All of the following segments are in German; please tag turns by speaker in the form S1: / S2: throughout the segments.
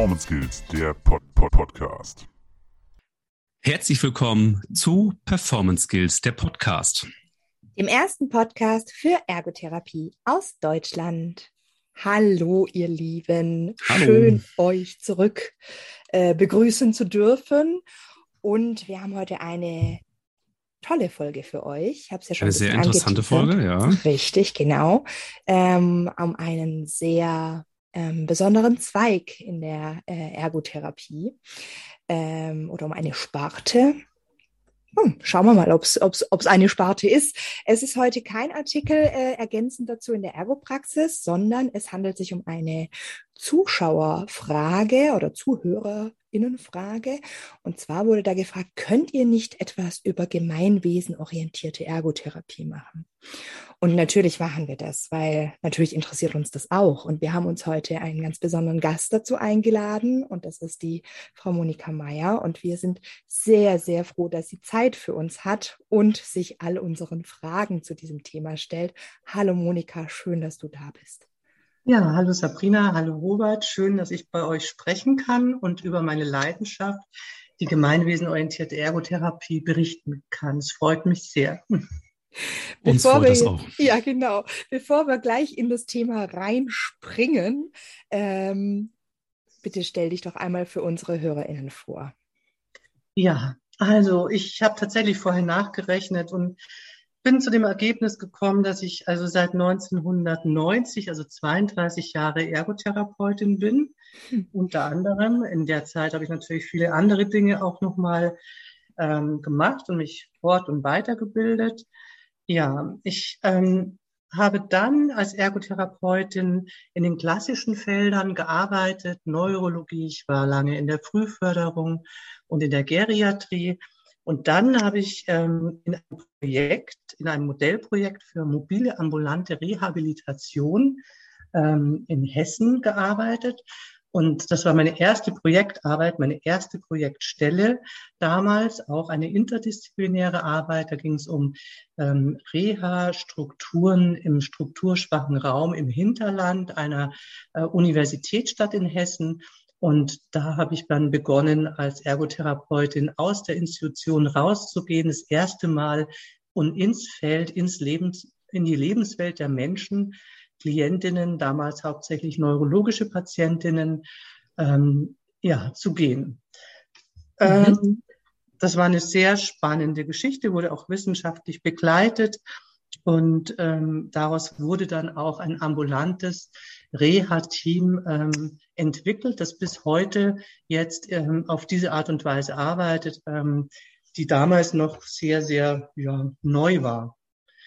S1: Performance Skills, der Pod -Pod Podcast.
S2: Herzlich willkommen zu Performance Skills, der Podcast.
S3: Dem ersten Podcast für Ergotherapie aus Deutschland. Hallo, ihr Lieben.
S2: Hallo.
S3: Schön, euch zurück äh, begrüßen zu dürfen. Und wir haben heute eine tolle Folge für euch. Ich habe es ja schon
S2: Eine
S3: ein
S2: sehr interessante
S3: angeteasert.
S2: Folge, ja.
S3: Richtig, genau. Ähm, um einen sehr ähm, besonderen Zweig in der äh, Ergotherapie ähm, oder um eine Sparte. Hm, schauen wir mal, ob es eine Sparte ist. Es ist heute kein Artikel äh, ergänzend dazu in der Ergopraxis, sondern es handelt sich um eine Zuschauerfrage oder Zuhörerinnenfrage. Und zwar wurde da gefragt, könnt ihr nicht etwas über gemeinwesenorientierte Ergotherapie machen? Und natürlich machen wir das, weil natürlich interessiert uns das auch. Und wir haben uns heute einen ganz besonderen Gast dazu eingeladen und das ist die Frau Monika Meyer. Und wir sind sehr, sehr froh, dass sie Zeit für uns hat und sich all unseren Fragen zu diesem Thema stellt. Hallo Monika, schön, dass du da bist.
S4: Ja, hallo Sabrina, hallo Robert. Schön, dass ich bei euch sprechen kann und über meine Leidenschaft, die gemeinwesenorientierte Ergotherapie, berichten kann. Es freut mich sehr.
S2: Uns
S3: Bevor
S2: freut
S3: wir,
S2: das auch.
S3: Ja, genau. Bevor wir gleich in das Thema reinspringen, ähm, bitte stell dich doch einmal für unsere HörerInnen vor.
S4: Ja, also ich habe tatsächlich vorher nachgerechnet und bin zu dem Ergebnis gekommen, dass ich also seit 1990, also 32 Jahre Ergotherapeutin bin.
S3: Hm.
S4: Unter anderem. In der Zeit habe ich natürlich viele andere Dinge auch nochmal ähm, gemacht und mich fort- und weitergebildet. Ja, ich ähm, habe dann als Ergotherapeutin in den klassischen Feldern gearbeitet, Neurologie, ich war lange in der Frühförderung und in der Geriatrie. Und dann habe ich ähm, in einem Projekt, in einem Modellprojekt für mobile ambulante Rehabilitation ähm, in Hessen gearbeitet. Und das war meine erste Projektarbeit, meine erste Projektstelle damals, auch eine interdisziplinäre Arbeit. Da ging es um ähm, Reha-Strukturen im strukturschwachen Raum im Hinterland einer äh, Universitätsstadt in Hessen. Und da habe ich dann begonnen, als Ergotherapeutin aus der Institution rauszugehen, das erste Mal und ins Feld, ins Lebens, in die Lebenswelt der Menschen, Klientinnen, damals hauptsächlich neurologische Patientinnen, ähm, ja, zu gehen.
S3: Mhm.
S4: Ähm, das war eine sehr spannende Geschichte, wurde auch wissenschaftlich begleitet. Und ähm, daraus wurde dann auch ein ambulantes Reha-Team ähm, entwickelt, das bis heute jetzt ähm, auf diese Art und Weise arbeitet, ähm, die damals noch sehr, sehr ja, neu war.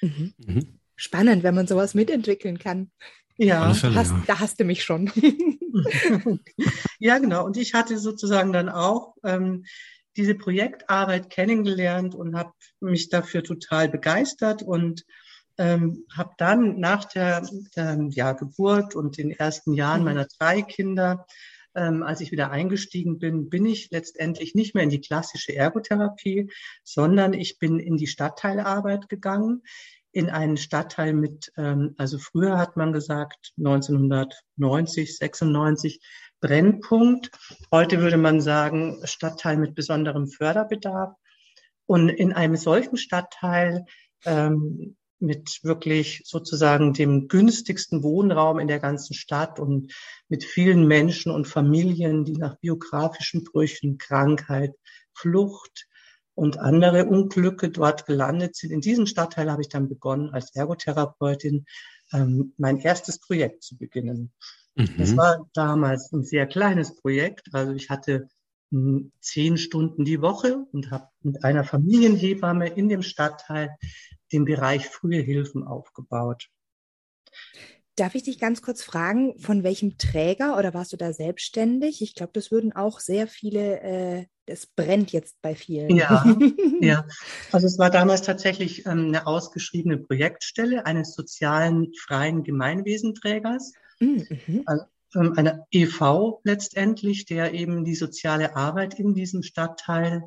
S3: Mhm.
S2: Mhm.
S3: Spannend, wenn man sowas mitentwickeln kann.
S4: Ja,
S2: Fälle,
S3: Hast,
S2: ja.
S3: da hast du mich schon.
S4: ja, genau. Und ich hatte sozusagen dann auch ähm, diese Projektarbeit kennengelernt und habe mich dafür total begeistert und ähm, habe dann nach der ähm, ja, Geburt und den ersten Jahren
S3: Mhm.
S4: meiner drei Kinder, ähm, als ich wieder eingestiegen bin, bin ich letztendlich nicht mehr in die klassische Ergotherapie, sondern ich bin in die Stadtteilarbeit gegangen, in einen Stadtteil mit, ähm, also früher hat man gesagt, 1990, 96, Brennpunkt. Heute würde man sagen, Stadtteil mit besonderem Förderbedarf. Und in einem solchen Stadtteil ähm, mit wirklich sozusagen dem günstigsten Wohnraum in der ganzen Stadt und mit vielen Menschen und Familien, die nach biografischen Brüchen, Krankheit, Flucht und andere Unglücke dort gelandet sind. In diesem Stadtteil habe ich dann begonnen, als Ergotherapeutin ähm, mein erstes Projekt zu beginnen. Das
S2: Mhm.
S4: war damals ein sehr kleines Projekt. Also ich hatte mh, zehn Stunden die Woche und habe mit einer Familienhebamme in dem Stadtteil den Bereich frühe Hilfen aufgebaut.
S3: Darf ich dich ganz kurz fragen, von welchem Träger oder warst du da selbstständig? Ich glaube, das würden auch sehr viele, äh, das brennt jetzt bei vielen.
S4: Ja, Ja, also es war damals tatsächlich ähm, eine ausgeschriebene Projektstelle eines sozialen freien Gemeinwesenträgers,
S3: Mhm, mhm.
S4: einer EV letztendlich, der eben die soziale Arbeit in diesem Stadtteil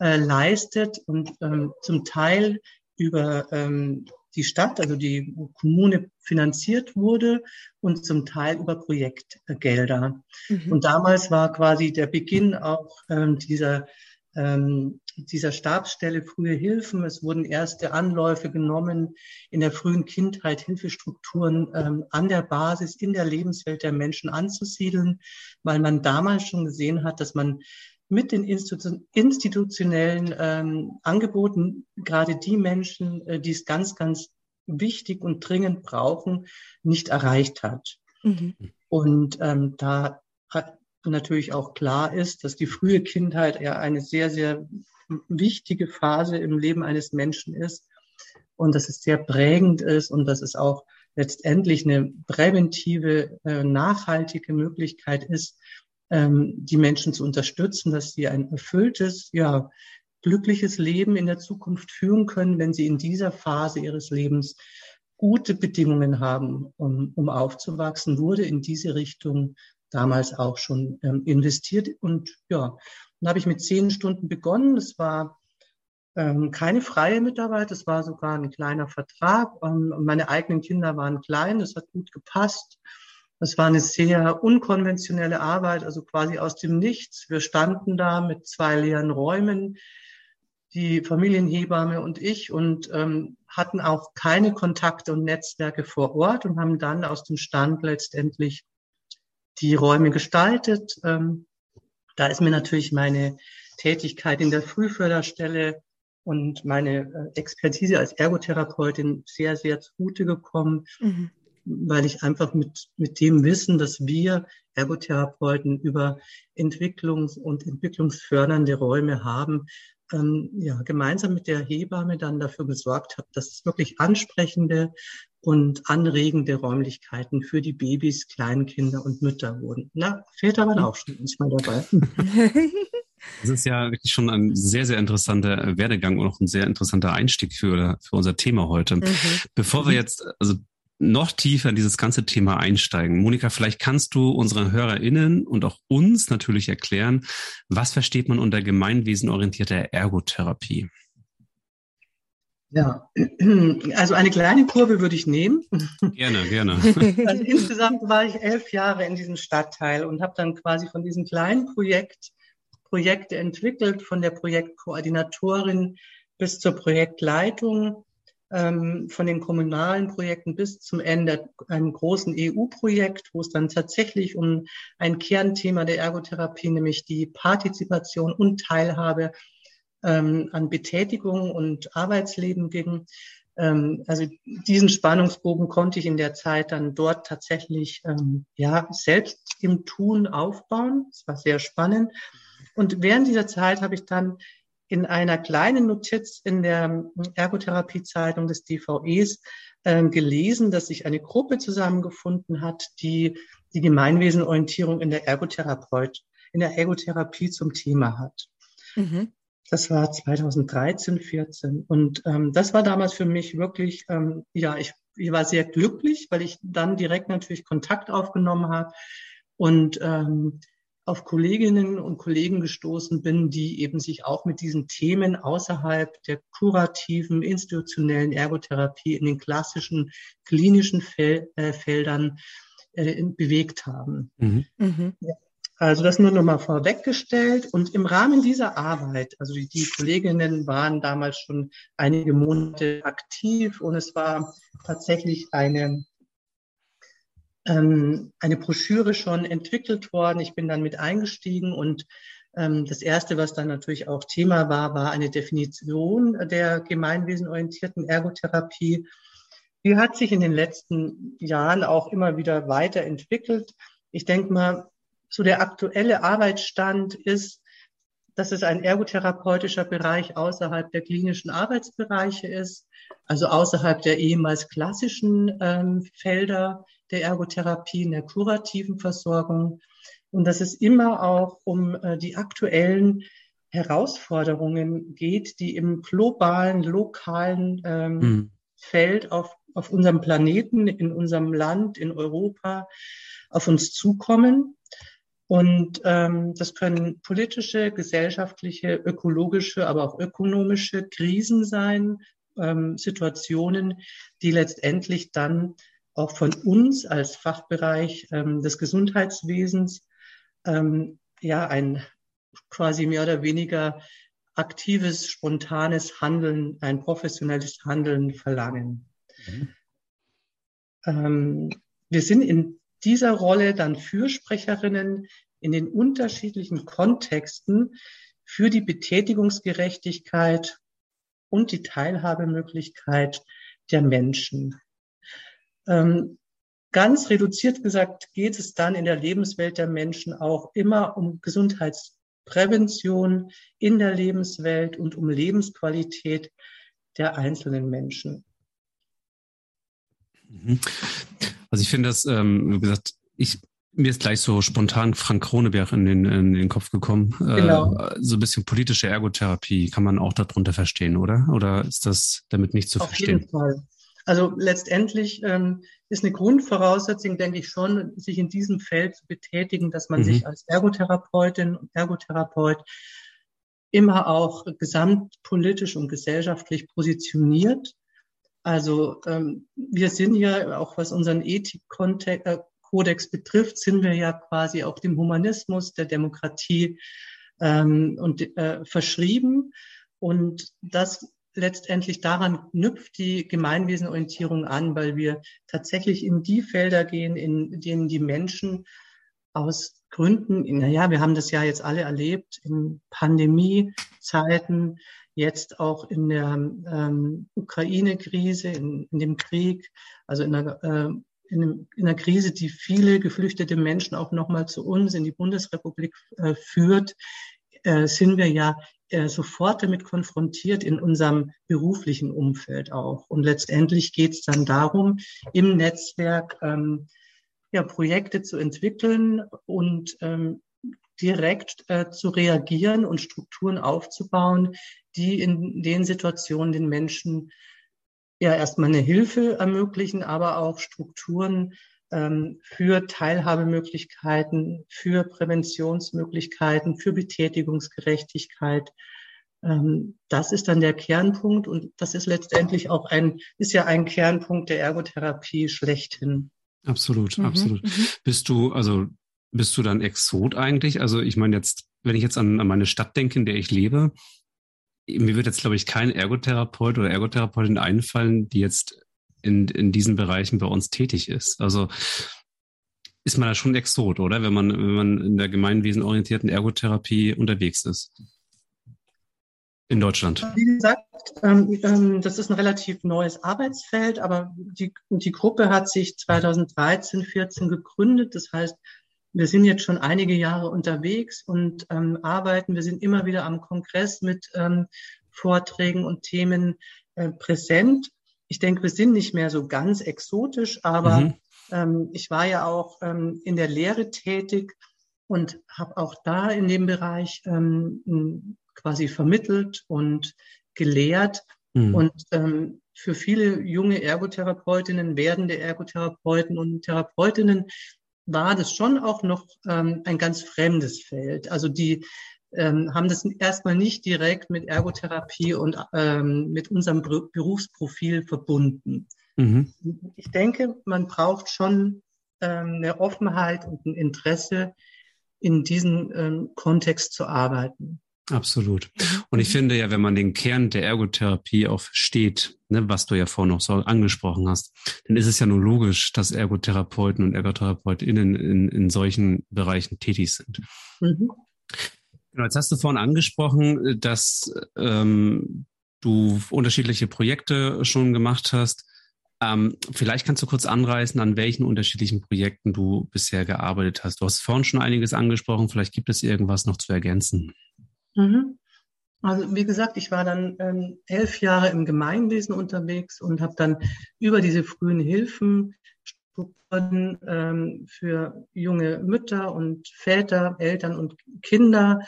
S4: äh, leistet und ähm, zum Teil über ähm, die Stadt, also die Kommune finanziert wurde und zum Teil über Projektgelder. Mhm. Und damals war quasi der Beginn auch ähm, dieser ähm, dieser Stabsstelle frühe Hilfen. Es wurden erste Anläufe genommen, in der frühen Kindheit Hilfestrukturen ähm, an der Basis in der Lebenswelt der Menschen anzusiedeln, weil man damals schon gesehen hat, dass man mit den institutionellen ähm, Angeboten gerade die Menschen, äh, die es ganz, ganz wichtig und dringend brauchen, nicht erreicht hat. Mhm. Und ähm, da hat natürlich auch klar ist, dass die frühe Kindheit ja eine sehr, sehr wichtige Phase im Leben eines Menschen ist und dass es sehr prägend ist und dass es auch letztendlich eine präventive, äh, nachhaltige Möglichkeit ist, ähm, die Menschen zu unterstützen, dass sie ein erfülltes, ja, glückliches Leben in der Zukunft führen können, wenn sie in dieser Phase ihres Lebens gute Bedingungen haben, um, um aufzuwachsen, wurde in diese Richtung damals auch schon ähm, investiert. Und ja, dann habe ich mit zehn Stunden begonnen. Das war ähm, keine freie Mitarbeit, das war sogar ein kleiner Vertrag. Ähm, meine eigenen Kinder waren klein, das hat gut gepasst. Das war eine sehr unkonventionelle Arbeit, also quasi aus dem Nichts. Wir standen da mit zwei leeren Räumen, die Familienhebamme und ich, und ähm, hatten auch keine Kontakte und Netzwerke vor Ort und haben dann aus dem Stand letztendlich die Räume gestaltet. Ähm, da ist mir natürlich meine Tätigkeit in der Frühförderstelle und meine äh, Expertise als Ergotherapeutin sehr, sehr zugute gekommen, mhm. weil ich einfach mit, mit dem Wissen, dass wir Ergotherapeuten über Entwicklungs- und entwicklungsfördernde Räume haben, ähm, ja, gemeinsam mit der Hebamme dann dafür gesorgt habe, dass es wirklich ansprechende und anregende Räumlichkeiten für die Babys, Kleinkinder und Mütter wurden. Na, Väter waren auch schon manchmal dabei.
S2: Das ist ja wirklich schon ein sehr, sehr interessanter Werdegang und auch ein sehr interessanter Einstieg für, für unser Thema heute. Mhm. Bevor wir mhm. jetzt also noch tiefer in dieses ganze Thema einsteigen, Monika, vielleicht kannst du unseren HörerInnen und auch uns natürlich erklären, was versteht man unter gemeinwesenorientierter Ergotherapie?
S4: Ja, also eine kleine Kurve würde ich nehmen.
S2: Gerne, gerne.
S4: Also insgesamt war ich elf Jahre in diesem Stadtteil und habe dann quasi von diesem kleinen Projekt Projekte entwickelt, von der Projektkoordinatorin bis zur Projektleitung, von den kommunalen Projekten bis zum Ende einem großen EU-Projekt, wo es dann tatsächlich um ein Kernthema der Ergotherapie, nämlich die Partizipation und Teilhabe ähm, an Betätigung und Arbeitsleben ging. Ähm, also diesen Spannungsbogen konnte ich in der Zeit dann dort tatsächlich ähm, ja selbst im Tun aufbauen. Es war sehr spannend. Und während dieser Zeit habe ich dann in einer kleinen Notiz in der Ergotherapie-Zeitung des DVEs äh, gelesen, dass sich eine Gruppe zusammengefunden hat, die die Gemeinwesenorientierung in der Ergotherapeut, in der Ergotherapie zum Thema hat. Mhm. Das war 2013, 14. Und ähm, das war damals für mich wirklich, ähm, ja, ich, ich war sehr glücklich, weil ich dann direkt natürlich Kontakt aufgenommen habe und ähm, auf Kolleginnen und Kollegen gestoßen bin, die eben sich auch mit diesen Themen außerhalb der kurativen, institutionellen Ergotherapie in den klassischen klinischen Fel äh, Feldern äh, bewegt haben. Mhm. Mhm. Ja. Also das nur nochmal vorweggestellt. Und im Rahmen dieser Arbeit, also die, die, Kolleginnen waren damals schon einige Monate aktiv und es war tatsächlich eine, ähm, eine Broschüre schon entwickelt worden. Ich bin dann mit eingestiegen und ähm, das Erste, was dann natürlich auch Thema war, war eine Definition der gemeinwesenorientierten Ergotherapie. Die hat sich in den letzten Jahren auch immer wieder weiterentwickelt. Ich denke mal, so der aktuelle Arbeitsstand ist, dass es ein ergotherapeutischer Bereich außerhalb der klinischen Arbeitsbereiche ist, also außerhalb der ehemals klassischen ähm, Felder der Ergotherapie, in der kurativen Versorgung. Und dass es immer auch um äh, die aktuellen Herausforderungen geht, die im globalen, lokalen ähm, mhm. Feld auf, auf unserem Planeten, in unserem Land, in Europa auf uns zukommen. Und ähm, das können politische, gesellschaftliche, ökologische, aber auch ökonomische Krisen sein, ähm, Situationen, die letztendlich dann auch von uns als Fachbereich ähm, des Gesundheitswesens ähm, ja ein quasi mehr oder weniger aktives, spontanes Handeln, ein professionelles Handeln verlangen. Mhm. Ähm, wir sind in dieser Rolle dann Fürsprecherinnen in den unterschiedlichen Kontexten für die Betätigungsgerechtigkeit und die Teilhabemöglichkeit der Menschen. Ähm, ganz reduziert gesagt geht es dann in der Lebenswelt der Menschen auch immer um Gesundheitsprävention in der Lebenswelt und um Lebensqualität der einzelnen Menschen.
S2: Mhm. Also ich finde das, ähm, wie gesagt, ich mir ist gleich so spontan Frank Kroneberg in den, in den Kopf gekommen. Äh, genau. Äh, so ein bisschen politische Ergotherapie kann man auch darunter verstehen, oder? Oder ist das damit nicht zu
S4: Auf
S2: verstehen?
S4: Auf jeden Fall. Also letztendlich ähm, ist eine Grundvoraussetzung, denke ich schon, sich in diesem Feld zu betätigen, dass man mhm. sich als Ergotherapeutin und Ergotherapeut immer auch gesamtpolitisch und gesellschaftlich positioniert. Also ähm, wir sind ja auch was unseren Ethikkontext äh, Kodex betrifft, sind wir ja quasi auch dem Humanismus, der Demokratie ähm, und äh, verschrieben. Und das letztendlich daran knüpft die Gemeinwesenorientierung an, weil wir tatsächlich in die Felder gehen, in denen die Menschen aus Gründen, naja, wir haben das ja jetzt alle erlebt, in Pandemiezeiten, jetzt auch in der ähm, Ukraine-Krise, in, in, dem Krieg, also in der äh, in, einer Krise, die viele geflüchtete Menschen auch nochmal zu uns in die Bundesrepublik äh, führt, äh, sind wir ja äh, sofort damit konfrontiert in unserem beruflichen Umfeld auch. Und letztendlich geht es dann darum, im Netzwerk ähm, ja, Projekte zu entwickeln und ähm, direkt äh, zu reagieren und Strukturen aufzubauen, die in den Situationen den Menschen ja erstmal eine Hilfe ermöglichen, aber auch Strukturen für Teilhabemöglichkeiten, für Präventionsmöglichkeiten, für Betätigungsgerechtigkeit. Ähm, das ist dann der Kernpunkt und das ist letztendlich auch ein, ist ja ein Kernpunkt der Ergotherapie schlechthin.
S2: Absolut, mhm, absolut. Mhm. Bist du, also bist du dann Exot eigentlich? Also ich meine jetzt, wenn ich jetzt an, an meine Stadt denke, in der ich lebe, mir wird jetzt, glaube ich, kein Ergotherapeut oder Ergotherapeutin einfallen, die jetzt in, in diesen Bereichen bei uns tätig ist. Also ist man da schon Exot, oder? Wenn man, wenn man in der gemeinwesenorientierten Ergotherapie unterwegs ist. In Deutschland.
S4: Wie gesagt, ähm, ähm, das ist ein relativ neues Arbeitsfeld, aber die, die Gruppe hat sich 2013, 14 gegründet. Das heißt, wir sind jetzt schon einige Jahre unterwegs und ähm, arbeiten. Wir sind immer wieder am Kongress mit ähm, Vorträgen und Themen äh, präsent. Ich denke, wir sind nicht mehr so ganz exotisch, aber mhm. ähm, ich war ja auch ähm, in der Lehre tätig und habe auch da in dem Bereich ähm, quasi vermittelt und gelehrt. Mhm. Und ähm, für viele junge Ergotherapeutinnen, werdende Ergotherapeuten und Therapeutinnen war das schon auch noch ähm, ein ganz fremdes Feld. Also die ähm, haben das erstmal nicht direkt mit Ergotherapie und ähm, mit unserem Berufsprofil verbunden. Mhm. Ich denke, man braucht schon ähm, eine Offenheit und ein Interesse, in diesem ähm, Kontext zu arbeiten.
S2: Absolut. Und ich mhm. finde ja, wenn man den Kern der Ergotherapie auch versteht, ne, was du ja vorhin noch so angesprochen hast, dann ist es ja nur logisch, dass Ergotherapeuten und ErgotherapeutInnen in, in solchen Bereichen tätig sind. Mhm. Genau, jetzt hast du vorhin angesprochen, dass ähm, du unterschiedliche Projekte schon gemacht hast. Ähm, vielleicht kannst du kurz anreißen, an welchen unterschiedlichen Projekten du bisher gearbeitet hast. Du hast vorhin schon einiges angesprochen. Vielleicht gibt es irgendwas noch zu ergänzen.
S4: Mhm. Also wie gesagt, ich war dann ähm, elf Jahre im Gemeinwesen unterwegs und habe dann über diese frühen Hilfen Strukturen ähm, für junge Mütter und Väter, Eltern und Kinder.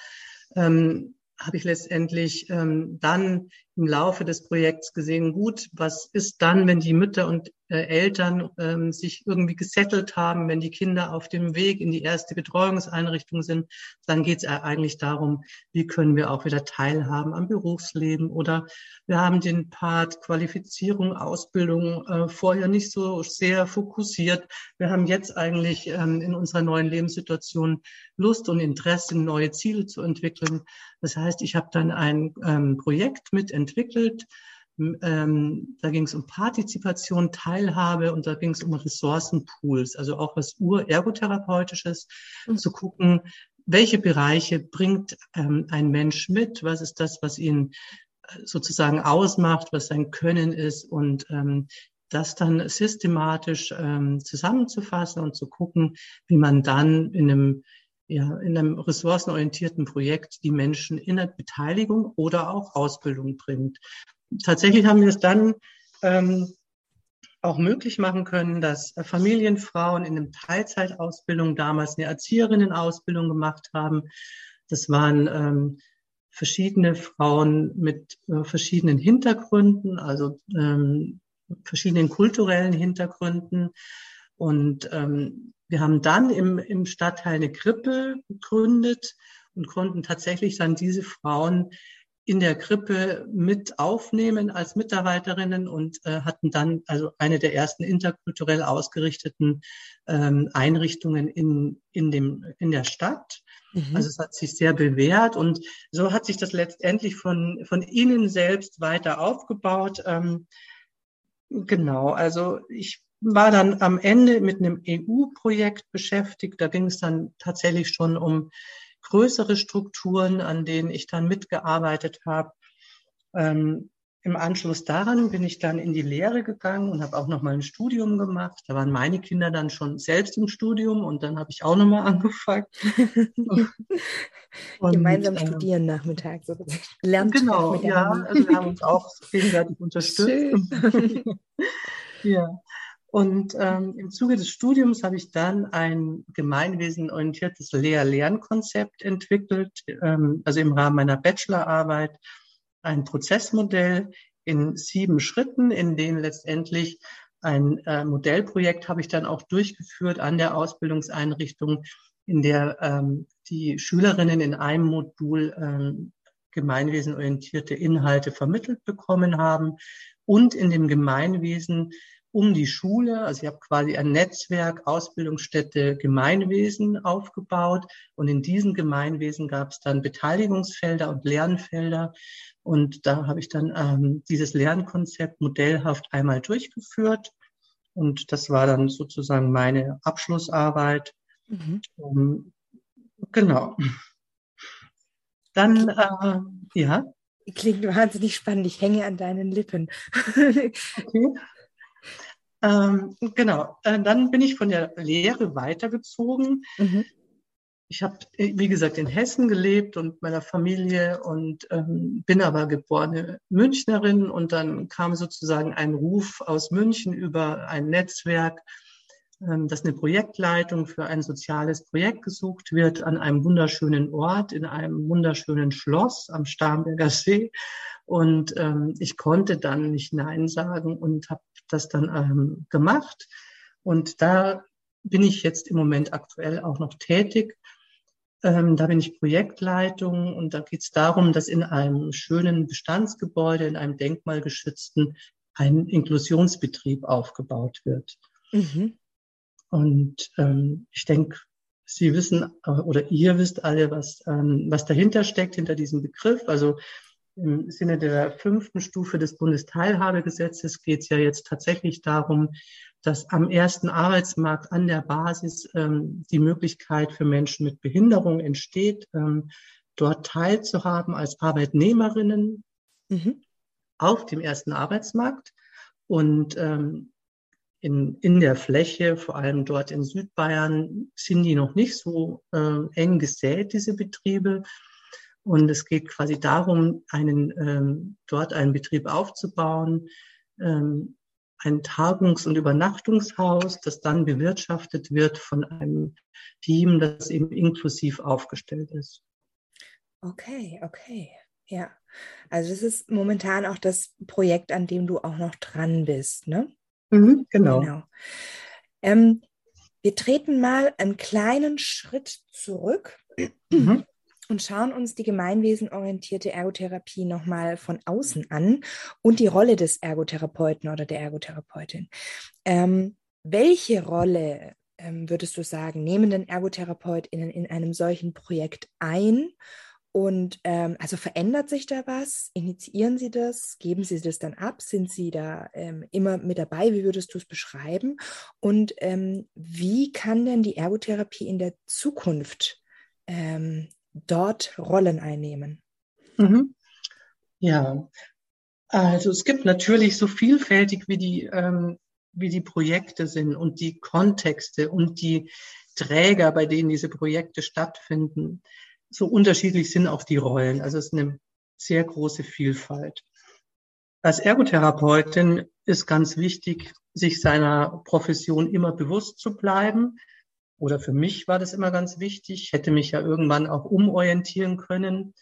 S4: Ähm, habe ich letztendlich ähm, dann im Laufe des Projekts gesehen, gut, was ist dann, wenn die Mütter und äh, Eltern ähm, sich irgendwie gesettelt haben, wenn die Kinder auf dem Weg in die erste Betreuungseinrichtung sind, dann geht es eigentlich darum, wie können wir auch wieder teilhaben am Berufsleben oder wir haben den Part Qualifizierung, Ausbildung äh, vorher nicht so sehr fokussiert. Wir haben jetzt eigentlich ähm, in unserer neuen Lebenssituation Lust und Interesse, neue Ziele zu entwickeln. Das heißt, ich habe dann ein ähm, Projekt mitentwickelt, ähm, da ging es um Partizipation, Teilhabe und da ging es um Ressourcenpools, also auch was Ur-Ergotherapeutisches, mhm. zu gucken, welche Bereiche bringt ähm, ein Mensch mit, was ist das, was ihn äh, sozusagen ausmacht, was sein Können ist und ähm, das dann systematisch ähm, zusammenzufassen und zu gucken, wie man dann in einem ja, in einem ressourcenorientierten Projekt die Menschen in der Beteiligung oder auch Ausbildung bringt tatsächlich haben wir es dann ähm, auch möglich machen können, dass Familienfrauen in einem Teilzeitausbildung damals eine Erzieherinnenausbildung gemacht haben. Das waren ähm, verschiedene Frauen mit äh, verschiedenen Hintergründen, also ähm, verschiedenen kulturellen Hintergründen. Und ähm, wir haben dann im, im Stadtteil eine Krippe gegründet und konnten tatsächlich dann diese Frauen in der Krippe mit aufnehmen als Mitarbeiterinnen und äh, hatten dann also eine der ersten interkulturell ausgerichteten ähm, Einrichtungen in, in, dem, in der Stadt. Mhm. Also es hat sich sehr bewährt und so hat sich das letztendlich von, von innen selbst weiter aufgebaut. Ähm, genau, also ich war dann am Ende mit einem EU-Projekt beschäftigt. Da ging es dann tatsächlich schon um größere Strukturen, an denen ich dann mitgearbeitet habe. Ähm, Im Anschluss daran bin ich dann in die Lehre gegangen und habe auch noch mal ein Studium gemacht. Da waren meine Kinder dann schon selbst im Studium und dann habe ich auch noch mal angefangen.
S3: und, Gemeinsam äh, studieren Nachmittag so
S4: lernt genau, ja, also wir haben uns auch gegenseitig unterstützt. ja. Und ähm, im Zuge des Studiums habe ich dann ein gemeinwesenorientiertes Lehr-Lernkonzept entwickelt, ähm, also im Rahmen meiner Bachelorarbeit ein Prozessmodell in sieben Schritten, in denen letztendlich ein äh, Modellprojekt habe ich dann auch durchgeführt an der Ausbildungseinrichtung, in der ähm, die Schülerinnen in einem Modul ähm, gemeinwesenorientierte Inhalte vermittelt bekommen haben und in dem Gemeinwesen um die Schule. Also ich habe quasi ein Netzwerk Ausbildungsstätte Gemeinwesen aufgebaut und in diesem Gemeinwesen gab es dann Beteiligungsfelder und Lernfelder und da habe ich dann ähm, dieses Lernkonzept modellhaft einmal durchgeführt und das war dann sozusagen meine Abschlussarbeit. Mhm. Um, genau. Dann, äh, ja.
S3: Klingt wahnsinnig spannend. Ich hänge an deinen Lippen. okay.
S4: Ähm, genau, äh, dann bin ich von der Lehre weitergezogen. Mhm. Ich habe, äh, wie gesagt, in Hessen gelebt und meiner Familie und ähm, bin aber geborene Münchnerin und dann kam sozusagen ein Ruf aus München über ein Netzwerk, ähm, dass eine Projektleitung für ein soziales Projekt gesucht wird an einem wunderschönen Ort, in einem wunderschönen Schloss am Starnberger See. Und ähm, ich konnte dann nicht Nein sagen und habe das dann ähm, gemacht. Und da bin ich jetzt im Moment aktuell auch noch tätig. Ähm, da bin ich Projektleitung und da geht es darum, dass in einem schönen Bestandsgebäude, in einem denkmalgeschützten, ein Inklusionsbetrieb aufgebaut wird. Mhm. Und ähm, ich denke, Sie wissen äh, oder ihr wisst alle, was, ähm, was dahinter steckt, hinter diesem Begriff. Also im Sinne der fünften Stufe des Bundesteilhabegesetzes geht es ja jetzt tatsächlich darum, dass am ersten Arbeitsmarkt an der Basis ähm, die Möglichkeit für Menschen mit Behinderung entsteht, ähm, dort teilzuhaben als Arbeitnehmerinnen mhm. auf dem ersten Arbeitsmarkt. Und ähm, in, in der Fläche, vor allem dort in Südbayern, sind die noch nicht so äh, eng gesät, diese Betriebe. Und es geht quasi darum, einen, ähm, dort einen Betrieb aufzubauen, ähm, ein Tagungs- und Übernachtungshaus, das dann bewirtschaftet wird von einem Team, das eben inklusiv aufgestellt ist.
S3: Okay, okay. Ja, also das ist momentan auch das Projekt, an dem du auch noch dran bist, ne?
S4: Mhm, genau. genau.
S3: Ähm, wir treten mal einen kleinen Schritt zurück mhm. Und schauen uns die gemeinwesenorientierte Ergotherapie nochmal von außen an und die Rolle des Ergotherapeuten oder der Ergotherapeutin. Ähm, welche Rolle ähm, würdest du sagen, nehmen denn ErgotherapeutInnen in einem solchen Projekt ein? Und ähm, also verändert sich da was? Initiieren Sie das? Geben Sie das dann ab? Sind Sie da ähm, immer mit dabei? Wie würdest du es beschreiben? Und ähm, wie kann denn die Ergotherapie in der Zukunft ähm, dort Rollen einnehmen?
S4: Mhm. Ja, also es gibt natürlich so vielfältig wie die, ähm, wie die Projekte sind und die Kontexte und die Träger, bei denen diese Projekte stattfinden so unterschiedlich sind auch die Rollen. Also es ist eine sehr große Vielfalt. Als Ergotherapeutin ist ganz wichtig, sich seiner Profession immer bewusst zu bleiben. Oder für mich war das immer ganz wichtig. Ich hätte mich ja irgendwann auch umorientieren können.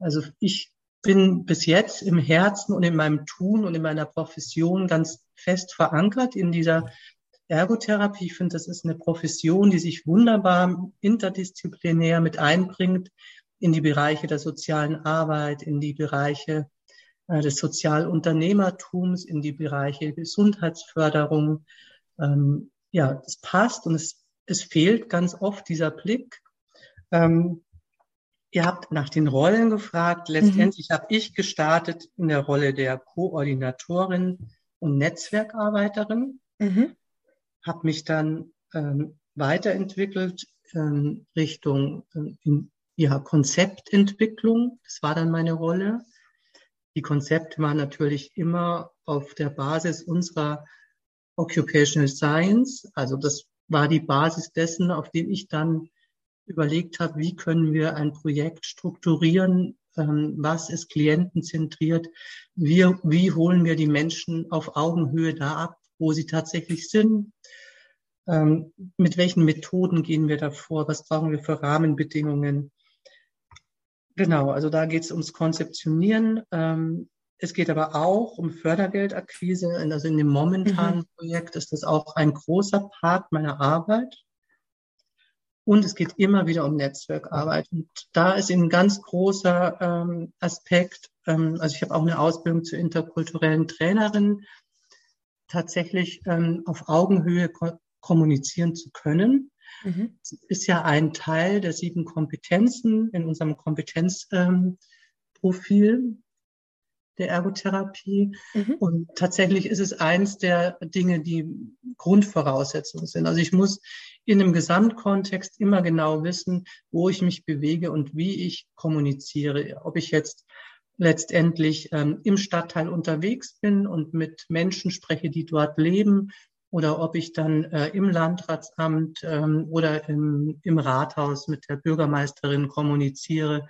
S4: Also ich bin bis jetzt im Herzen und in meinem Tun und in meiner Profession ganz fest verankert in dieser Ergotherapie, ich finde, das ist eine Profession, die sich wunderbar interdisziplinär mit einbringt in die Bereiche der sozialen Arbeit, in die Bereiche äh, des Sozialunternehmertums, in die Bereiche Gesundheitsförderung. Ähm, ja, das passt und es, es fehlt ganz oft dieser Blick. Ähm, ihr habt nach den Rollen gefragt. Letztendlich mhm. habe ich gestartet in der Rolle der Koordinatorin und Netzwerkarbeiterin. Mhm habe mich dann ähm, weiterentwickelt ähm, Richtung ähm, ja, Konzeptentwicklung. Das war dann meine Rolle. Die Konzepte waren natürlich immer auf der Basis unserer Occupational Science. Also das war die Basis dessen, auf dem ich dann überlegt habe, wie können wir ein Projekt strukturieren, ähm, was ist klientenzentriert, wie, wie holen wir die Menschen auf Augenhöhe da ab, wo sie tatsächlich sind. Ähm, mit welchen Methoden gehen wir da vor? Was brauchen wir für Rahmenbedingungen? Genau, also da geht es ums Konzeptionieren. Ähm, es geht aber auch um Fördergeldakquise. Also in dem momentanen mhm. Projekt ist das auch ein großer Part meiner Arbeit. Und es geht immer wieder um Netzwerkarbeit. Und da ist ein ganz großer ähm, Aspekt, ähm, also ich habe auch eine Ausbildung zur interkulturellen Trainerin tatsächlich ähm, auf Augenhöhe ko kommunizieren zu können. Mhm. Das ist ja ein Teil der sieben Kompetenzen in unserem Kompetenzprofil der Ergotherapie. Mhm. Und tatsächlich ist es eins der Dinge, die Grundvoraussetzungen sind. Also ich muss in einem Gesamtkontext immer genau wissen, wo ich mich bewege und wie ich kommuniziere. Ob ich jetzt letztendlich ähm, im Stadtteil unterwegs bin und mit Menschen spreche, die dort leben, oder ob ich dann äh, im Landratsamt ähm, oder im, im Rathaus mit der Bürgermeisterin kommuniziere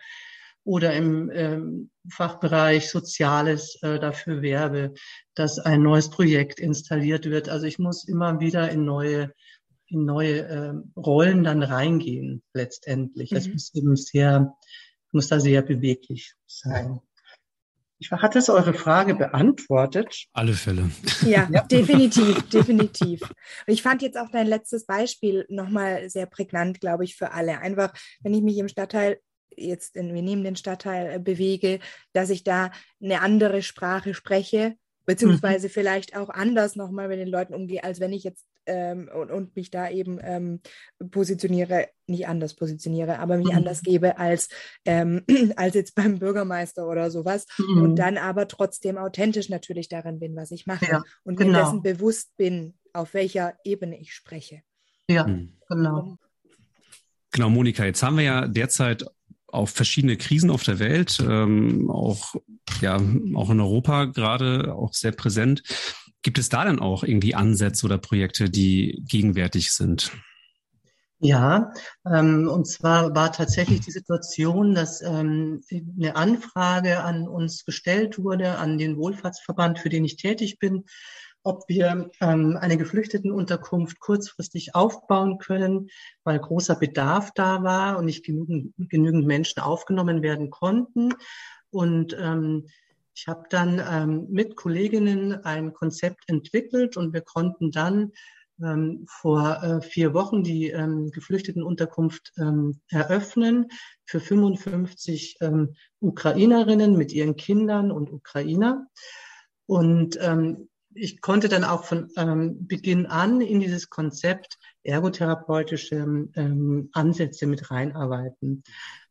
S4: oder im ähm, Fachbereich Soziales äh, dafür werbe, dass ein neues Projekt installiert wird. Also ich muss immer wieder in neue in neue äh, Rollen dann reingehen letztendlich. Es mhm. muss eben sehr, muss da sehr beweglich sein. Ich hat es eure Frage beantwortet?
S2: Alle Fälle.
S3: Ja, ja. definitiv, definitiv. Ich fand jetzt auch dein letztes Beispiel nochmal sehr prägnant, glaube ich, für alle. Einfach, wenn ich mich im Stadtteil jetzt in, wir nehmen den Stadtteil äh, bewege, dass ich da eine andere Sprache spreche, beziehungsweise mhm. vielleicht auch anders nochmal mit den Leuten umgehe, als wenn ich jetzt ähm, und, und, mich da eben ähm, positioniere, nicht anders positioniere, aber mich mhm. anders gebe als, ähm, als jetzt beim Bürgermeister oder sowas. Mhm. Und dann aber trotzdem authentisch natürlich darin bin, was ich mache ja, und genau. mir dessen bewusst bin, auf welcher Ebene ich spreche.
S4: Ja, mhm. genau.
S2: Genau, Monika, jetzt haben wir ja derzeit auf verschiedene Krisen auf der Welt, ähm, auch, ja, auch in Europa gerade auch sehr präsent. Gibt es da dann auch irgendwie Ansätze oder Projekte, die gegenwärtig sind?
S4: Ja, ähm, und zwar war tatsächlich die Situation, dass ähm, eine Anfrage an uns gestellt wurde, an den Wohlfahrtsverband, für den ich tätig bin, ob wir ähm, eine Geflüchtetenunterkunft kurzfristig aufbauen können, weil großer Bedarf da war und nicht genügend, genügend Menschen aufgenommen werden konnten. Und ähm, ich habe dann ähm, mit Kolleginnen ein Konzept entwickelt und wir konnten dann ähm, vor äh, vier Wochen die ähm, Geflüchtetenunterkunft ähm, eröffnen für 55 ähm, Ukrainerinnen mit ihren Kindern und Ukrainer. Und ähm, ich konnte dann auch von ähm, Beginn an in dieses Konzept ergotherapeutische ähm, Ansätze mit reinarbeiten.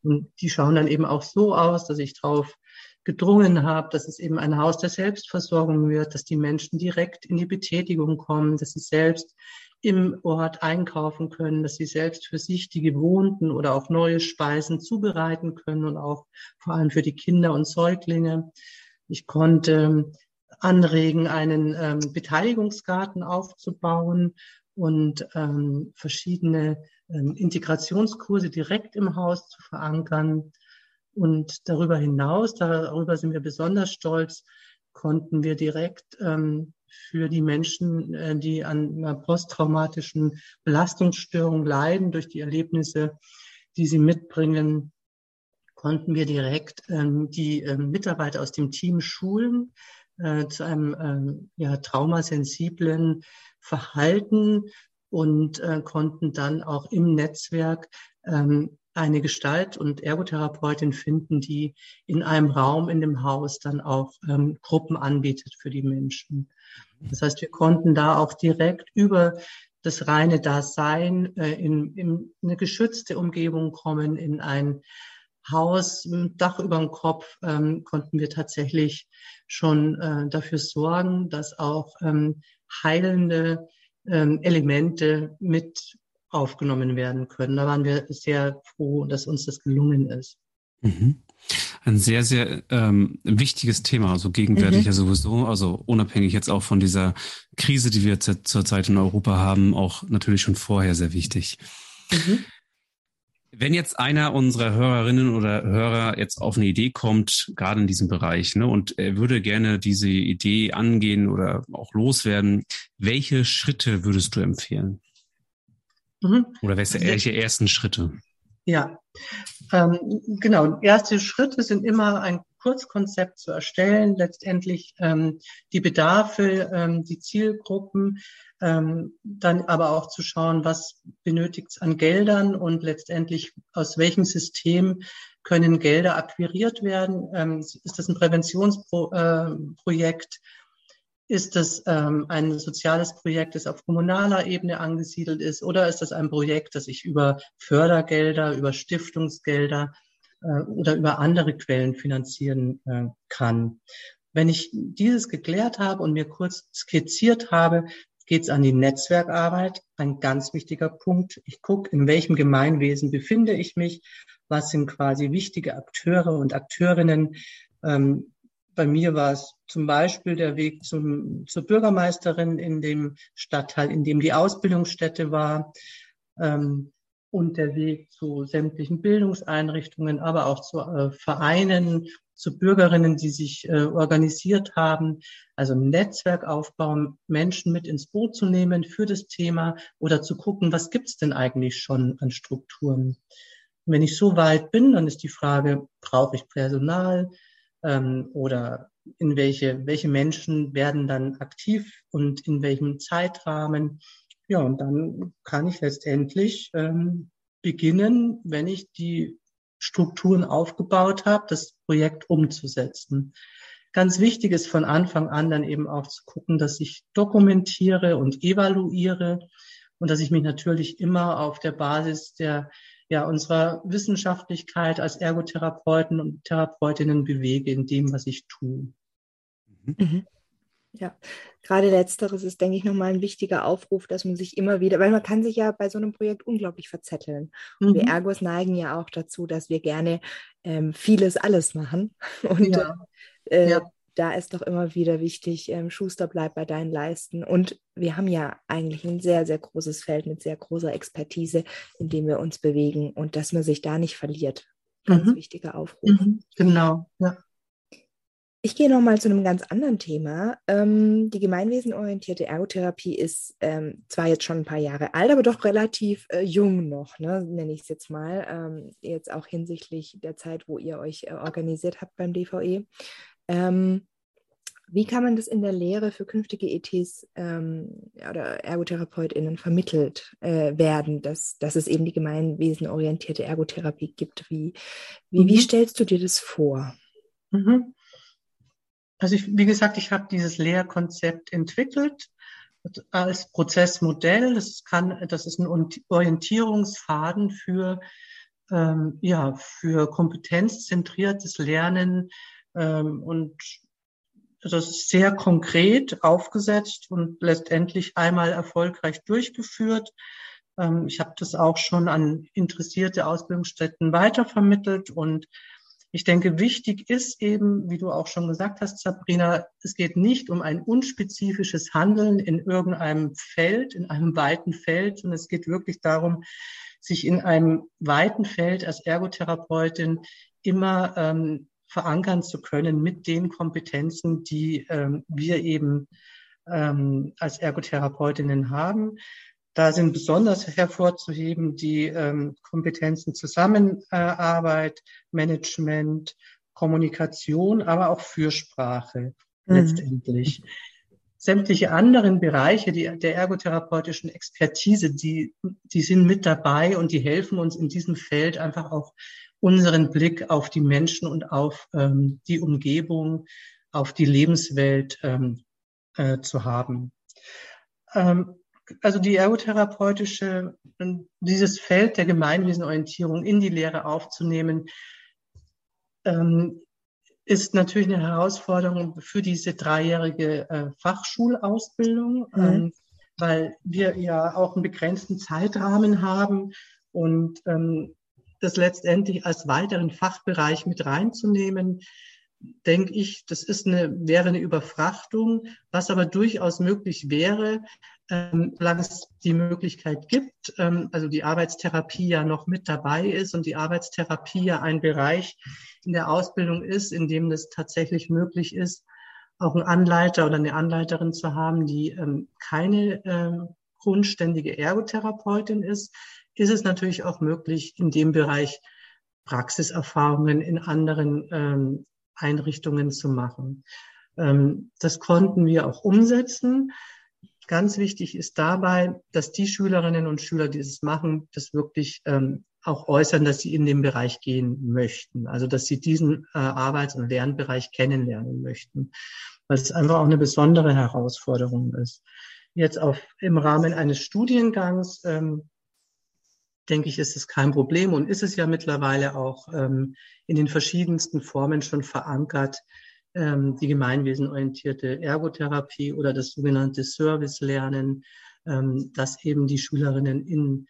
S4: Und die schauen dann eben auch so aus, dass ich darauf gedrungen habe, dass es eben ein Haus der Selbstversorgung wird, dass die Menschen direkt in die Betätigung kommen, dass sie selbst im Ort einkaufen können, dass sie selbst für sich die gewohnten oder auch neue Speisen zubereiten können und auch vor allem für die Kinder und Säuglinge. Ich konnte anregen, einen ähm, Beteiligungsgarten aufzubauen und ähm, verschiedene ähm, Integrationskurse direkt im Haus zu verankern. Und darüber hinaus, darüber sind wir besonders stolz, konnten wir direkt ähm, für die Menschen, äh, die an einer posttraumatischen Belastungsstörung leiden durch die Erlebnisse, die sie mitbringen, konnten wir direkt ähm, die äh, Mitarbeiter aus dem Team schulen, äh, zu einem äh, ja, traumasensiblen Verhalten und äh, konnten dann auch im Netzwerk ähm, eine Gestalt und Ergotherapeutin finden, die in einem Raum in dem Haus dann auch ähm, Gruppen anbietet für die Menschen. Das heißt, wir konnten da auch direkt über das reine Dasein äh, in, in eine geschützte Umgebung kommen, in ein Haus, Dach über dem Kopf, ähm, konnten wir tatsächlich schon äh, dafür sorgen, dass auch ähm, heilende ähm, Elemente mit aufgenommen werden können. Da waren wir sehr froh, dass uns das gelungen ist.
S2: Mhm. Ein sehr, sehr ähm, wichtiges Thema, also gegenwärtig mhm. ja sowieso, also unabhängig jetzt auch von dieser Krise, die wir zurzeit in Europa haben, auch natürlich schon vorher sehr wichtig. Mhm. Wenn jetzt einer unserer Hörerinnen oder Hörer jetzt auf eine Idee kommt, gerade in diesem Bereich, ne, und er würde gerne diese Idee angehen oder auch loswerden, welche Schritte würdest du empfehlen? Mhm. Oder welche, welche ersten Schritte?
S4: Ja, ähm, genau. Erste Schritte sind immer ein Kurzkonzept zu erstellen, letztendlich ähm, die Bedarfe, ähm, die Zielgruppen, ähm, dann aber auch zu schauen, was benötigt es an Geldern und letztendlich aus welchem System können Gelder akquiriert werden. Ähm, ist das ein Präventionsprojekt? Äh, ist das ähm, ein soziales Projekt, das auf kommunaler Ebene angesiedelt ist, oder ist das ein Projekt, das ich über Fördergelder, über Stiftungsgelder äh, oder über andere Quellen finanzieren äh, kann? Wenn ich dieses geklärt habe und mir kurz skizziert habe, geht es an die Netzwerkarbeit, ein ganz wichtiger Punkt. Ich gucke, in welchem Gemeinwesen befinde ich mich, was sind quasi wichtige Akteure und Akteurinnen. Ähm, bei mir war es zum Beispiel der Weg zum, zur Bürgermeisterin in dem Stadtteil, in dem die Ausbildungsstätte war. Ähm, und der Weg zu sämtlichen Bildungseinrichtungen, aber auch zu äh, Vereinen, zu Bürgerinnen, die sich äh, organisiert haben. Also ein Netzwerk aufbauen, Menschen mit ins Boot zu nehmen für das Thema oder zu gucken, was gibt's denn eigentlich schon an Strukturen. Und wenn ich so weit bin, dann ist die Frage, brauche ich Personal ähm, oder in welche, welche Menschen werden dann aktiv und in welchem Zeitrahmen. Ja, und dann kann ich letztendlich ähm, beginnen, wenn ich die Strukturen aufgebaut habe, das Projekt umzusetzen. Ganz wichtig ist von Anfang an dann eben auch zu gucken, dass ich dokumentiere und evaluiere und dass ich mich natürlich immer auf der Basis der ja, unserer Wissenschaftlichkeit als Ergotherapeuten und Therapeutinnen bewege in dem, was ich tue.
S3: Mhm. Ja, gerade letzteres ist, denke ich, nochmal ein wichtiger Aufruf, dass man sich immer wieder, weil man kann sich ja bei so einem Projekt unglaublich verzetteln. Und mhm. wir Ergos neigen ja auch dazu, dass wir gerne ähm, vieles alles machen. Und ja. Äh, ja. da ist doch immer wieder wichtig, ähm, Schuster bleibt bei deinen Leisten. Und wir haben ja eigentlich ein sehr, sehr großes Feld mit sehr großer Expertise, in dem wir uns bewegen und dass man sich da nicht verliert. Ganz mhm. wichtiger Aufruf. Mhm.
S4: Genau, ja.
S3: Ich gehe nochmal zu einem ganz anderen Thema. Ähm, die gemeinwesenorientierte Ergotherapie ist ähm, zwar jetzt schon ein paar Jahre alt, aber doch relativ äh, jung noch, ne, nenne ich es jetzt mal. Ähm, jetzt auch hinsichtlich der Zeit, wo ihr euch äh, organisiert habt beim DVE. Ähm, wie kann man das in der Lehre für künftige ETs ähm, oder ErgotherapeutInnen vermittelt äh, werden, dass, dass es eben die gemeinwesenorientierte Ergotherapie gibt? Wie, wie, mhm. wie stellst du dir das vor?
S4: Mhm. Also ich, wie gesagt, ich habe dieses Lehrkonzept entwickelt als Prozessmodell. Das kann, das ist ein Orientierungsfaden für ähm, ja für kompetenzzentriertes Lernen ähm, und das ist sehr konkret aufgesetzt und letztendlich einmal erfolgreich durchgeführt. Ähm, ich habe das auch schon an interessierte Ausbildungsstätten weitervermittelt und ich denke, wichtig ist eben, wie du auch schon gesagt hast, Sabrina, es geht nicht um ein unspezifisches Handeln in irgendeinem Feld, in einem weiten Feld, sondern es geht wirklich darum, sich in einem weiten Feld als Ergotherapeutin immer ähm, verankern zu können mit den Kompetenzen, die ähm, wir eben ähm, als Ergotherapeutinnen haben. Da sind besonders hervorzuheben die ähm, Kompetenzen Zusammenarbeit, Management, Kommunikation, aber auch Fürsprache mhm. letztendlich. Sämtliche anderen Bereiche die, der ergotherapeutischen Expertise, die, die sind mit dabei und die helfen uns in diesem Feld einfach auch unseren Blick auf die Menschen und auf ähm, die Umgebung, auf die Lebenswelt ähm, äh, zu haben. Ähm, also die ergotherapeutische, dieses Feld der Gemeinwesenorientierung in die Lehre aufzunehmen, ähm, ist natürlich eine Herausforderung für diese dreijährige äh, Fachschulausbildung, mhm. ähm, weil wir ja auch einen begrenzten Zeitrahmen haben und ähm, das letztendlich als weiteren Fachbereich mit reinzunehmen, denke ich, das ist eine, wäre eine Überfrachtung, was aber durchaus möglich wäre, ähm, solange es die Möglichkeit gibt, ähm, also die Arbeitstherapie ja noch mit dabei ist und die Arbeitstherapie ja ein Bereich in der Ausbildung ist, in dem es tatsächlich möglich ist, auch einen Anleiter oder eine Anleiterin zu haben, die ähm, keine ähm, grundständige Ergotherapeutin ist, ist es natürlich auch möglich, in dem Bereich Praxiserfahrungen in anderen ähm, Einrichtungen zu machen. Ähm, das konnten wir auch umsetzen. Ganz wichtig ist dabei, dass die Schülerinnen und Schüler, die es machen, das wirklich ähm, auch äußern, dass sie in den Bereich gehen möchten. Also dass sie diesen äh, Arbeits- und Lernbereich kennenlernen möchten, weil es einfach auch eine besondere Herausforderung ist. Jetzt auf, im Rahmen eines Studiengangs ähm, denke ich, ist es kein Problem und ist es ja mittlerweile auch ähm, in den verschiedensten Formen schon verankert, ähm, die gemeinwesenorientierte Ergotherapie oder das sogenannte Service-Lernen, ähm, dass eben die Schülerinnen in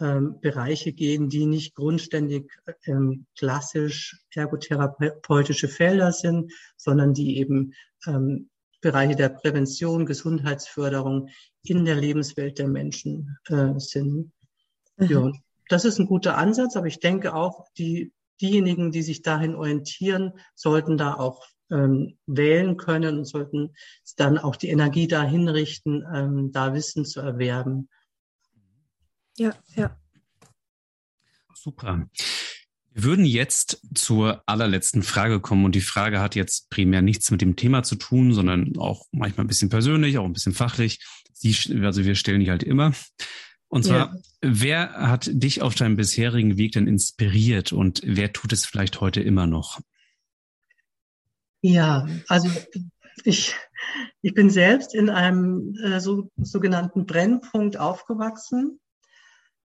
S4: ähm, Bereiche gehen, die nicht grundständig ähm, klassisch ergotherapeutische Felder sind, sondern die eben ähm, Bereiche der Prävention, Gesundheitsförderung in der Lebenswelt der Menschen äh, sind. Ja, mhm. das ist ein guter Ansatz, aber ich denke auch, die, diejenigen, die sich dahin orientieren, sollten da auch ähm, wählen können und sollten dann auch die Energie dahin richten, ähm, da Wissen zu erwerben.
S3: Ja, ja.
S2: Super. Wir würden jetzt zur allerletzten Frage kommen und die Frage hat jetzt primär nichts mit dem Thema zu tun, sondern auch manchmal ein bisschen persönlich, auch ein bisschen fachlich. Die, also wir stellen die halt immer. Und zwar, ja. wer hat dich auf deinem bisherigen Weg denn inspiriert und wer tut es vielleicht heute immer noch?
S4: Ja, also ich, ich bin selbst in einem äh, so, sogenannten Brennpunkt aufgewachsen.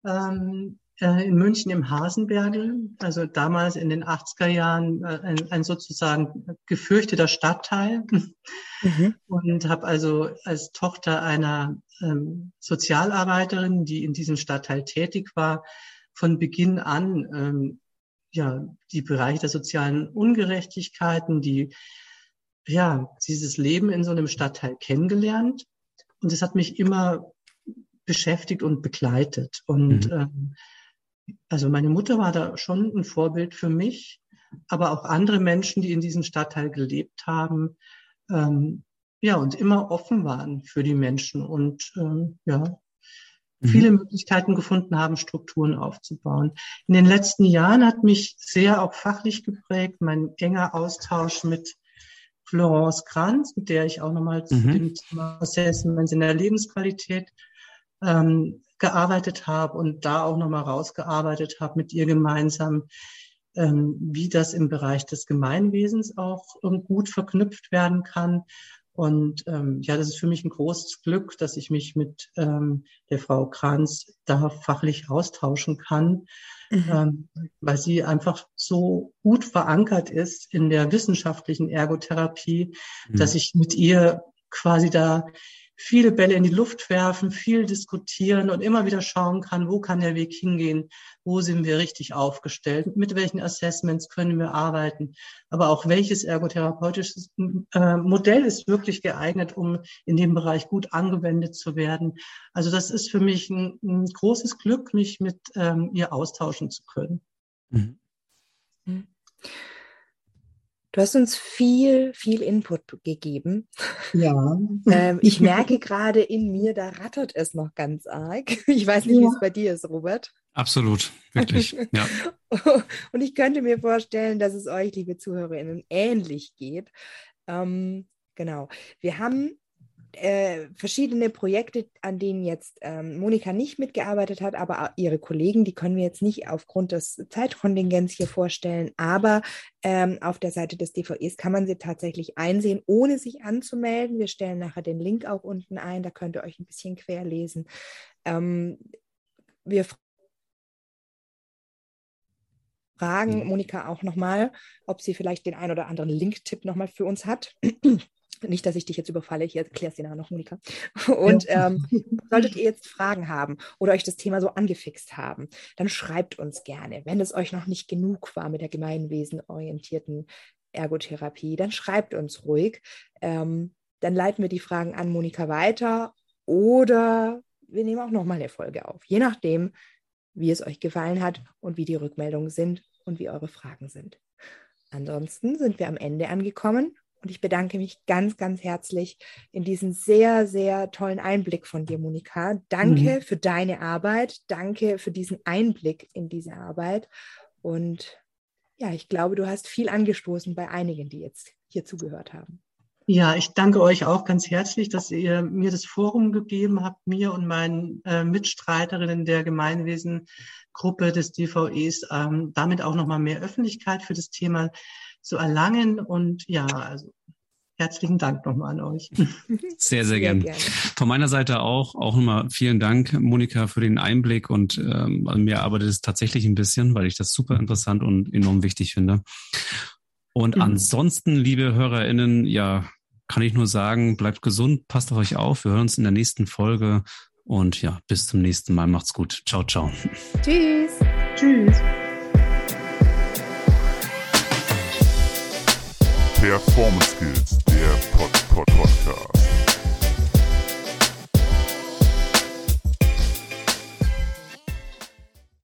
S4: Ähm, äh, in München im Hasenbergel, also damals in den 80er Jahren äh, ein, ein sozusagen gefürchteter Stadtteil. Mhm. Und habe also als Tochter einer ähm, Sozialarbeiterin, die in diesem Stadtteil tätig war, von Beginn an ähm, ja die Bereiche der sozialen Ungerechtigkeiten, die ja dieses Leben in so einem Stadtteil kennengelernt. Und es hat mich immer beschäftigt und begleitet. Und mhm. ähm, also meine Mutter war da schon ein Vorbild für mich, aber auch andere Menschen, die in diesem Stadtteil gelebt haben, ähm, ja, und immer offen waren für die Menschen und ähm, ja, mhm. viele Möglichkeiten gefunden haben, Strukturen aufzubauen. In den letzten Jahren hat mich sehr auch fachlich geprägt, mein enger Austausch mit Florence Kranz, mit der ich auch nochmal mhm. zu dem Thema Assessments in der Lebensqualität ähm, gearbeitet habe und da auch nochmal rausgearbeitet habe mit ihr gemeinsam, ähm, wie das im Bereich des Gemeinwesens auch ähm, gut verknüpft werden kann. Und ähm, ja, das ist für mich ein großes Glück, dass ich mich mit ähm, der Frau Kranz da fachlich austauschen kann, mhm. ähm, weil sie einfach so gut verankert ist in der wissenschaftlichen Ergotherapie, mhm. dass ich mit ihr quasi da viele Bälle in die Luft werfen, viel diskutieren und immer wieder schauen kann, wo kann der Weg hingehen, wo sind wir richtig aufgestellt, mit welchen Assessments können wir arbeiten, aber auch welches ergotherapeutisches äh, Modell ist wirklich geeignet, um in dem Bereich gut angewendet zu werden. Also das ist für mich ein, ein großes Glück, mich mit ähm, ihr austauschen zu können. Mhm.
S3: mhm. Du hast uns viel, viel Input gegeben.
S4: Ja.
S3: ähm, ich merke gerade in mir, da rattert es noch ganz arg. Ich weiß nicht, ja. wie es bei dir ist, Robert.
S2: Absolut, wirklich. Ja.
S3: Und ich könnte mir vorstellen, dass es euch, liebe ZuhörerInnen, ähnlich geht. Ähm, genau. Wir haben äh, verschiedene Projekte, an denen jetzt ähm, Monika nicht mitgearbeitet hat, aber ihre Kollegen, die können wir jetzt nicht aufgrund des Zeitkontingents hier vorstellen, aber ähm, auf der Seite des DVEs kann man sie tatsächlich einsehen, ohne sich anzumelden. Wir stellen nachher den Link auch unten ein, da könnt ihr euch ein bisschen querlesen. Ähm, wir fragen mhm. Monika auch nochmal, ob sie vielleicht den ein oder anderen Link-Tipp nochmal für uns hat. Nicht, dass ich dich jetzt überfalle, ich erkläre es dir nachher noch, Monika. Und ähm, solltet ihr jetzt Fragen haben oder euch das Thema so angefixt haben, dann schreibt uns gerne. Wenn es euch noch nicht genug war mit der gemeinwesenorientierten Ergotherapie, dann schreibt uns ruhig. Ähm, dann leiten wir die Fragen an Monika weiter oder wir nehmen auch nochmal eine Folge auf. Je nachdem, wie es euch gefallen hat und wie die Rückmeldungen sind und wie eure Fragen sind. Ansonsten sind wir am Ende angekommen und ich bedanke mich ganz, ganz herzlich in diesen sehr, sehr tollen Einblick von dir, Monika. Danke mhm. für deine Arbeit. Danke für diesen Einblick in diese Arbeit. Und ja, ich glaube, du hast viel angestoßen bei einigen, die jetzt hier zugehört haben.
S4: Ja, ich danke euch auch ganz herzlich, dass ihr mir das Forum gegeben habt, mir und meinen äh, Mitstreiterinnen der Gemeinwesengruppe des DVEs, ähm, damit auch nochmal mehr Öffentlichkeit für das Thema zu erlangen. Und ja, also herzlichen Dank nochmal an euch.
S2: Sehr, sehr, gern. Gerne. Von meiner Seite auch, auch nochmal vielen Dank, Monika, für den Einblick und ähm, mir arbeitet es tatsächlich ein bisschen, weil ich das super interessant und enorm wichtig finde. Und mhm. ansonsten, liebe HörerInnen, ja, kann ich nur sagen, bleibt gesund, passt auf euch auf. Wir hören uns in der nächsten Folge und ja, bis zum nächsten Mal. Macht's gut. Ciao, ciao.
S3: Tschüss.
S4: Tschüss.
S1: Performance Skills, der Pod -Pod Podcast.